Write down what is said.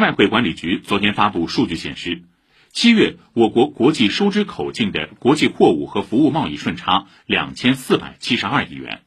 外汇管理局昨天发布数据显示七月我国国际收支口径的国际货物和服务贸易顺差两千四百七十二亿元。